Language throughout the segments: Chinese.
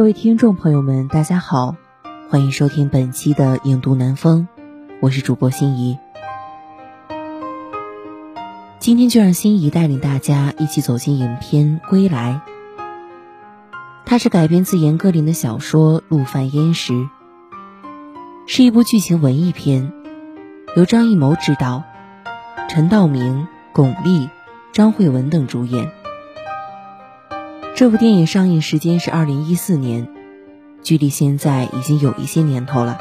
各位听众朋友们，大家好，欢迎收听本期的《影读南风》，我是主播心怡。今天就让心怡带领大家一起走进影片《归来》。它是改编自严歌苓的小说《陆犯焉识》，是一部剧情文艺片，由张艺谋执导，陈道明、巩俐、张慧雯等主演。这部电影上映时间是二零一四年，距离现在已经有一些年头了。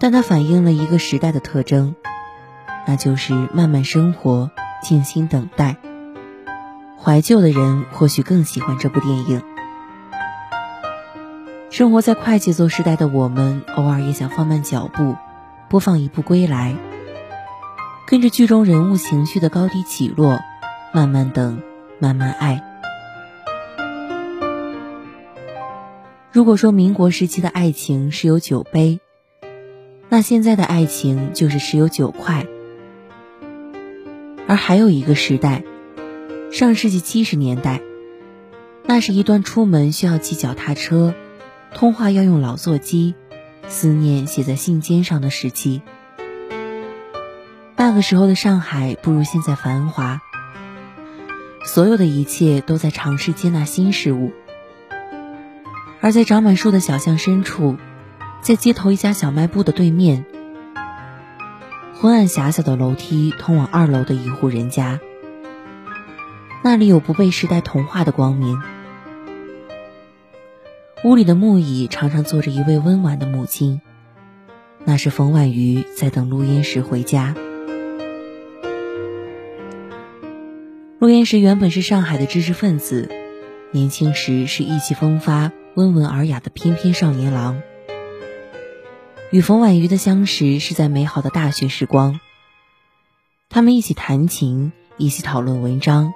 但它反映了一个时代的特征，那就是慢慢生活，静心等待。怀旧的人或许更喜欢这部电影。生活在快节奏时代的我们，偶尔也想放慢脚步，播放一部《归来》，跟着剧中人物情绪的高低起落，慢慢等，慢慢爱。如果说民国时期的爱情是有酒杯，那现在的爱情就是是有酒块。而还有一个时代，上世纪七十年代，那是一段出门需要骑脚踏车，通话要用老座机，思念写在信笺上的时期。那个时候的上海不如现在繁华，所有的一切都在尝试接纳新事物。而在长满树的小巷深处，在街头一家小卖部的对面，昏暗狭小的楼梯通往二楼的一户人家。那里有不被时代同化的光明。屋里的木椅常常坐着一位温婉的母亲，那是冯婉瑜在等陆焉识回家。陆焉识原本是上海的知识分子，年轻时是意气风发。温文尔雅的翩翩少年郎，与冯婉瑜的相识是在美好的大学时光。他们一起弹琴，一起讨论文章，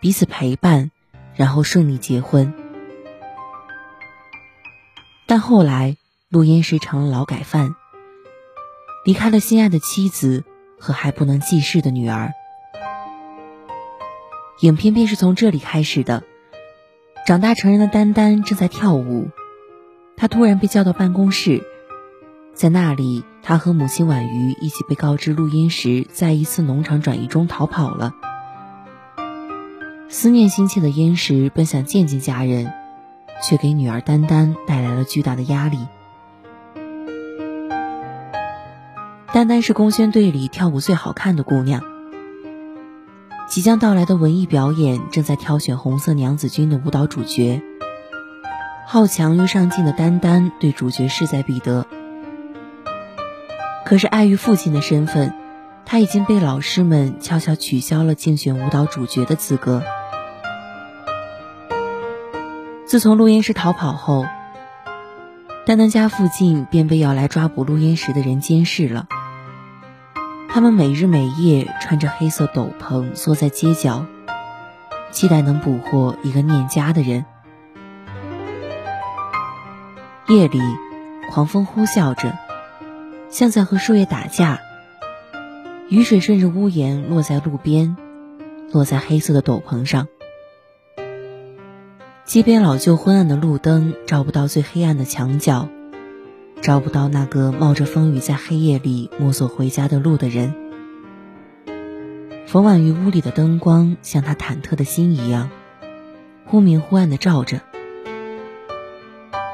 彼此陪伴，然后顺利结婚。但后来，陆焉识成了劳改犯，离开了心爱的妻子和还不能记事的女儿。影片便是从这里开始的。长大成人的丹丹正在跳舞，他突然被叫到办公室，在那里，他和母亲婉瑜一起被告知录音时在一次农场转移中逃跑了。思念心切的焉识本想见见家人，却给女儿丹丹带来了巨大的压力。丹丹是工宣队里跳舞最好看的姑娘。即将到来的文艺表演正在挑选红色娘子军的舞蹈主角。好强又上进的丹丹对主角势在必得，可是碍于父亲的身份，他已经被老师们悄悄取消了竞选舞蹈主角的资格。自从录音室逃跑后，丹丹家附近便被要来抓捕录音室的人监视了。他们每日每夜穿着黑色斗篷，缩在街角，期待能捕获一个念家的人。夜里，狂风呼啸着，像在和树叶打架。雨水顺着屋檐落在路边，落在黑色的斗篷上。街边老旧昏暗的路灯照不到最黑暗的墙角。找不到那个冒着风雨在黑夜里摸索回家的路的人。冯婉瑜屋里的灯光像他忐忑的心一样，忽明忽暗的照着。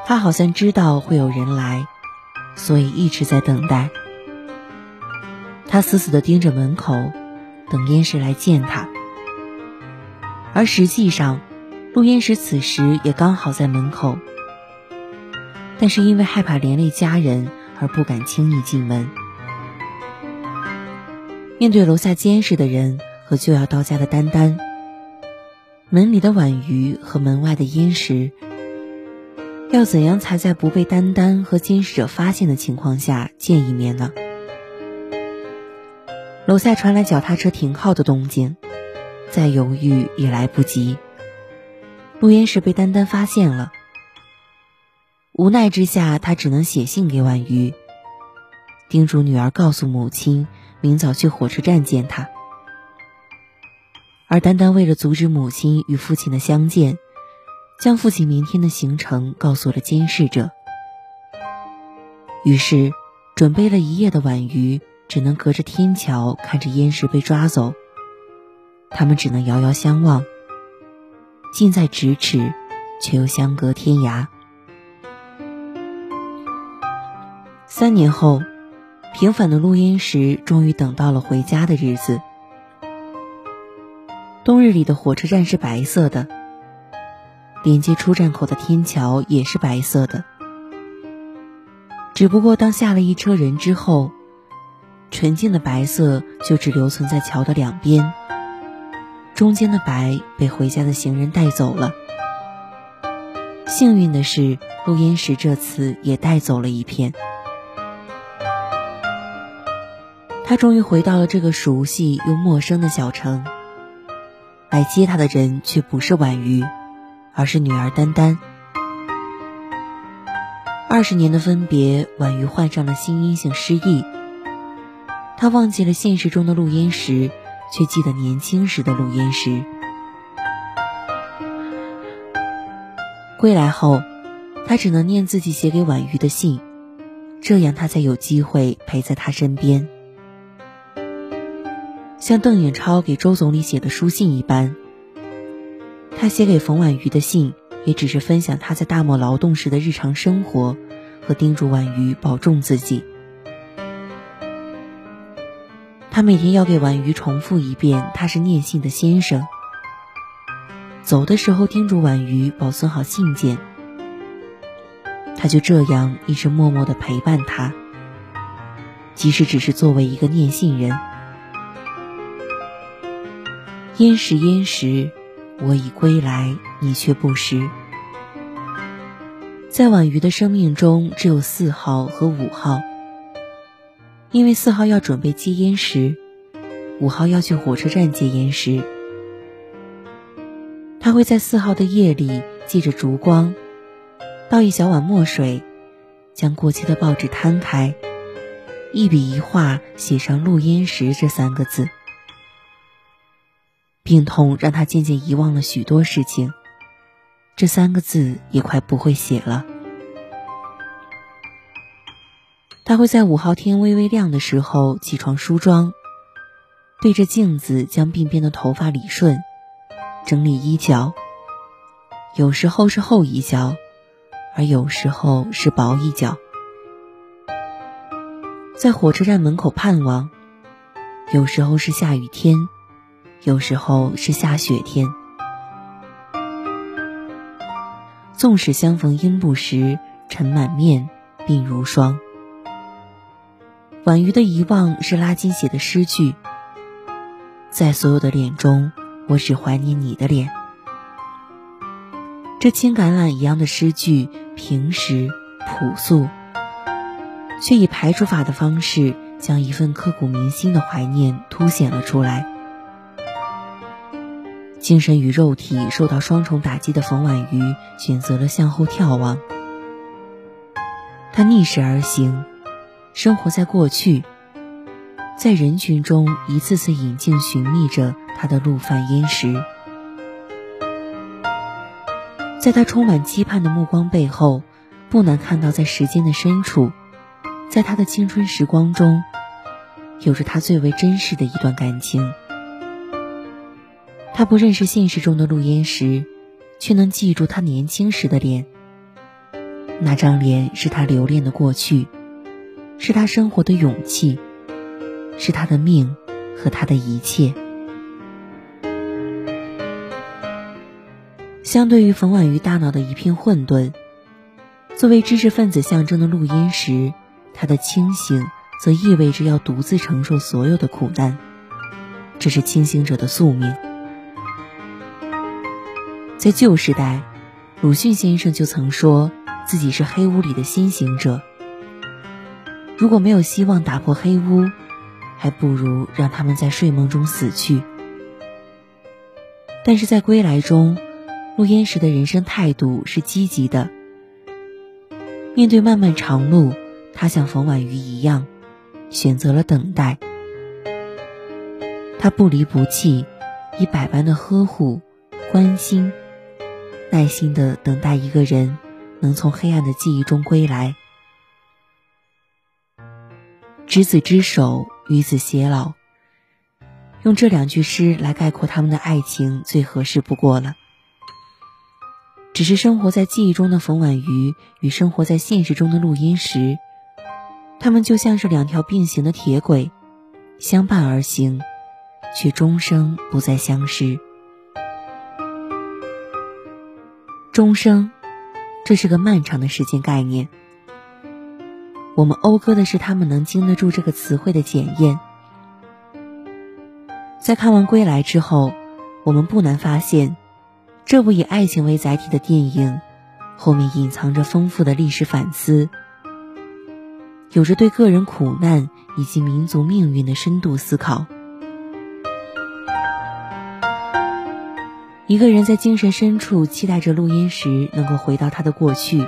他好像知道会有人来，所以一直在等待。他死死的盯着门口，等燕石来见他。而实际上，陆燕石此时也刚好在门口。但是因为害怕连累家人而不敢轻易进门。面对楼下监视的人和就要到家的丹丹，门里的婉瑜和门外的殷实，要怎样才在不被丹丹和监视者发现的情况下见一面呢？楼下传来脚踏车停靠的动静，再犹豫也来不及。陆焉识被丹丹发现了，无奈之下，他只能写信给婉瑜，叮嘱女儿告诉母亲。明早去火车站见他，而丹丹为了阻止母亲与父亲的相见，将父亲明天的行程告诉了监视者。于是，准备了一夜的婉瑜只能隔着天桥看着燕石被抓走。他们只能遥遥相望，近在咫尺，却又相隔天涯。三年后。平凡的录音时，终于等到了回家的日子。冬日里的火车站是白色的，连接出站口的天桥也是白色的。只不过当下了一车人之后，纯净的白色就只留存在桥的两边，中间的白被回家的行人带走了。幸运的是，录音时这次也带走了一片。他终于回到了这个熟悉又陌生的小城。来接他的人却不是婉瑜，而是女儿丹丹。二十年的分别，婉瑜患上了心因性失忆。他忘记了现实中的陆焉识，却记得年轻时的陆焉识。归来后，他只能念自己写给婉瑜的信，这样他才有机会陪在他身边。像邓颖超给周总理写的书信一般，他写给冯婉瑜的信也只是分享他在大漠劳动时的日常生活，和叮嘱婉瑜保重自己。他每天要给婉瑜重复一遍他是念信的先生。走的时候叮嘱婉瑜保存好信件。他就这样一直默默的陪伴他，即使只是作为一个念信人。燕时燕时，我已归来，你却不识。在婉瑜的生命中，只有四号和五号，因为四号要准备接烟时，五号要去火车站接烟时。他会在四号的夜里，借着烛光，倒一小碗墨水，将过期的报纸摊开，一笔一画写上“陆燕时”这三个字。病痛让他渐渐遗忘了许多事情，这三个字也快不会写了。他会在五号天微微亮的时候起床梳妆，对着镜子将鬓边的头发理顺，整理衣角。有时候是厚衣角，而有时候是薄衣角。在火车站门口盼望，有时候是下雨天。有时候是下雪天，纵使相逢应不识，尘满面，鬓如霜。婉瑜的遗忘是拉金写的诗句，在所有的脸中，我只怀念你的脸。这青橄榄一样的诗句，平实朴素，却以排除法的方式，将一份刻骨铭心的怀念凸显了出来。精神与肉体受到双重打击的冯婉瑜选择了向后眺望。他逆势而行，生活在过去，在人群中一次次引进寻觅着他的陆犯焉识。在他充满期盼的目光背后，不难看到，在时间的深处，在他的青春时光中，有着他最为真实的一段感情。他不认识现实中的陆焉识，却能记住他年轻时的脸。那张脸是他留恋的过去，是他生活的勇气，是他的命和他的一切。相对于冯婉瑜大脑的一片混沌，作为知识分子象征的录音石，他的清醒则意味着要独自承受所有的苦难，这是清醒者的宿命。在旧时代，鲁迅先生就曾说自己是黑屋里的先行者。如果没有希望打破黑屋，还不如让他们在睡梦中死去。但是在归来中，陆焉识的人生态度是积极的。面对漫漫长路，他像冯婉瑜一样，选择了等待。他不离不弃，以百般的呵护、关心。耐心的等待一个人能从黑暗的记忆中归来。执子之手，与子偕老。用这两句诗来概括他们的爱情，最合适不过了。只是生活在记忆中的冯婉瑜与生活在现实中的陆焉识，他们就像是两条并行的铁轨，相伴而行，却终生不再相识。终生，这是个漫长的时间概念。我们讴歌的是他们能经得住这个词汇的检验。在看完《归来》之后，我们不难发现，这部以爱情为载体的电影，后面隐藏着丰富的历史反思，有着对个人苦难以及民族命运的深度思考。一个人在精神深处期待着录音时能够回到他的过去，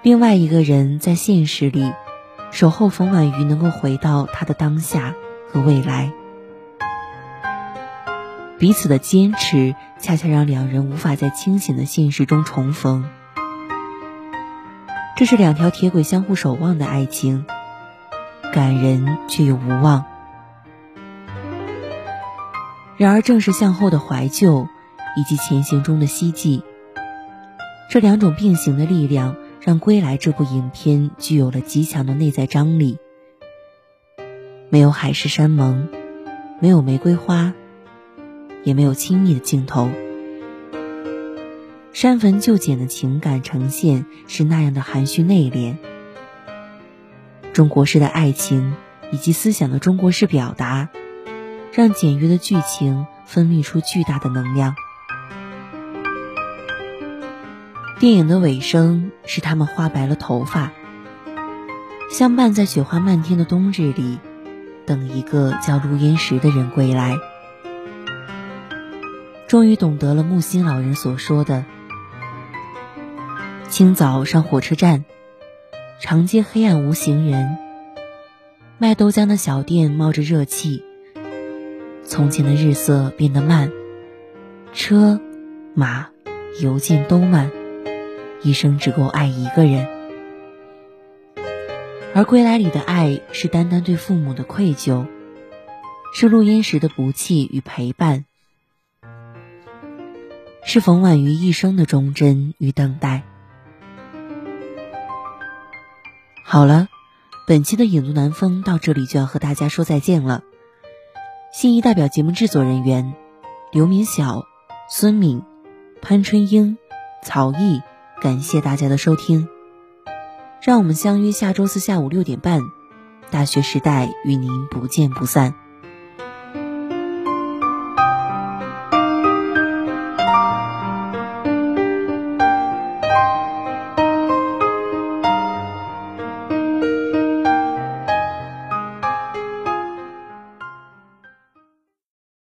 另外一个人在现实里守候冯婉瑜能够回到他的当下和未来。彼此的坚持，恰恰让两人无法在清醒的现实中重逢。这是两条铁轨相互守望的爱情，感人却又无望。然而，正是向后的怀旧，以及前行中的希冀，这两种并行的力量，让《归来》这部影片具有了极强的内在张力。没有海誓山盟，没有玫瑰花，也没有亲密的镜头，删坟就简的情感呈现是那样的含蓄内敛。中国式的爱情，以及思想的中国式表达。让简约的剧情分泌出巨大的能量。电影的尾声是他们花白了头发，相伴在雪花漫天的冬日里，等一个叫陆焉识的人归来。终于懂得了木心老人所说的：清早上火车站，长街黑暗无行人，卖豆浆的小店冒着热气。从前的日色变得慢，车、马、邮件都慢，一生只够爱一个人。而归来里的爱是单单对父母的愧疚，是录音时的不弃与陪伴，是冯婉瑜一生的忠贞与等待。好了，本期的影都南风到这里就要和大家说再见了。心仪代表节目制作人员：刘明晓、孙敏、潘春英、曹毅。感谢大家的收听，让我们相约下周四下午六点半，《大学时代》与您不见不散。